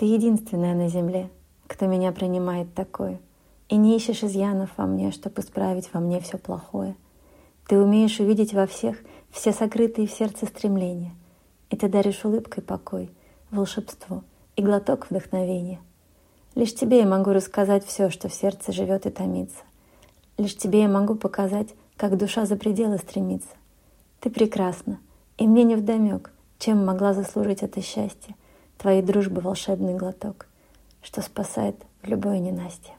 Ты единственная на земле, кто меня принимает такое, и не ищешь изъянов во мне, чтобы исправить во мне все плохое. Ты умеешь увидеть во всех все сокрытые в сердце стремления, и ты даришь улыбкой покой, волшебство и глоток вдохновения. Лишь тебе я могу рассказать все, что в сердце живет и томится. Лишь тебе я могу показать, как душа за пределы стремится. Ты прекрасна, и мне не вдомек, чем могла заслужить это счастье, твоей дружбы волшебный глоток, что спасает в любое ненастье.